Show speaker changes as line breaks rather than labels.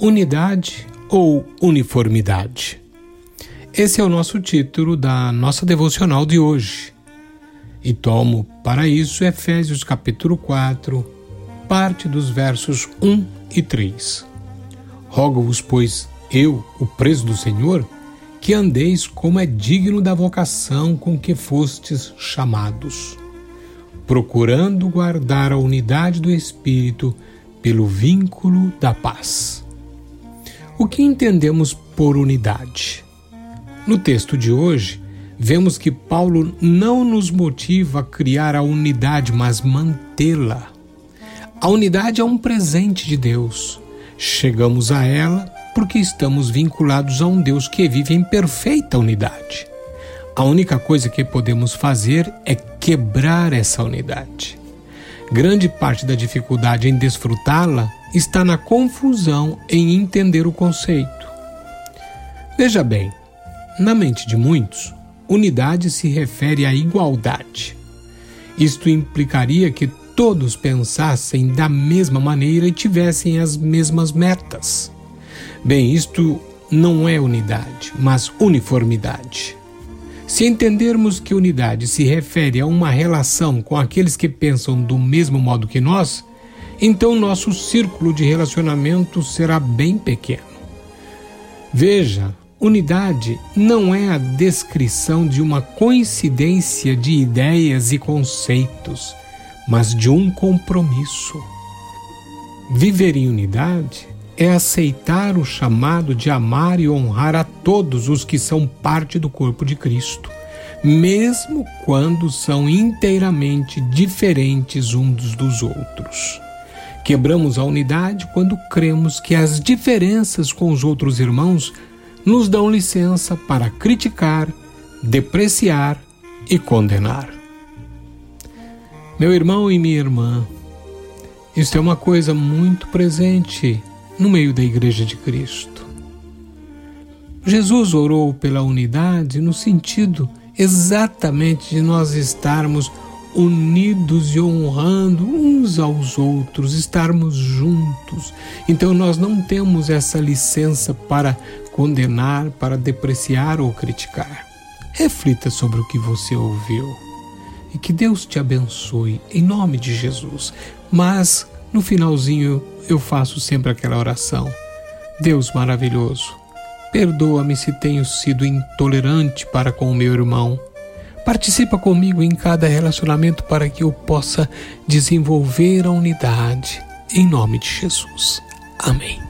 Unidade ou uniformidade? Esse é o nosso título da nossa devocional de hoje. E tomo para isso Efésios capítulo 4, parte dos versos 1 e 3. Rogo-vos, pois, eu, o preso do Senhor, que andeis como é digno da vocação com que fostes chamados, procurando guardar a unidade do Espírito pelo vínculo da paz. O que entendemos por unidade? No texto de hoje, vemos que Paulo não nos motiva a criar a unidade, mas mantê-la. A unidade é um presente de Deus. Chegamos a ela porque estamos vinculados a um Deus que vive em perfeita unidade. A única coisa que podemos fazer é quebrar essa unidade. Grande parte da dificuldade em desfrutá-la está na confusão em entender o conceito. Veja bem, na mente de muitos, unidade se refere à igualdade. Isto implicaria que todos pensassem da mesma maneira e tivessem as mesmas metas. Bem, isto não é unidade, mas uniformidade. Se entendermos que unidade se refere a uma relação com aqueles que pensam do mesmo modo que nós, então nosso círculo de relacionamento será bem pequeno. Veja, unidade não é a descrição de uma coincidência de ideias e conceitos, mas de um compromisso. Viver em unidade é aceitar o chamado de amar e honrar a todos os que são parte do corpo de Cristo, mesmo quando são inteiramente diferentes uns dos outros. Quebramos a unidade quando cremos que as diferenças com os outros irmãos nos dão licença para criticar, depreciar e condenar. Meu irmão e minha irmã, isso é uma coisa muito presente no meio da Igreja de Cristo. Jesus orou pela unidade no sentido exatamente de nós estarmos unidos e honrando uns aos outros, estarmos juntos. Então nós não temos essa licença para condenar, para depreciar ou criticar. Reflita sobre o que você ouviu e que Deus te abençoe em nome de Jesus. Mas no finalzinho eu faço sempre aquela oração: Deus maravilhoso, perdoa-me se tenho sido intolerante para com o meu irmão Participa comigo em cada relacionamento para que eu possa desenvolver a unidade. Em nome de Jesus. Amém.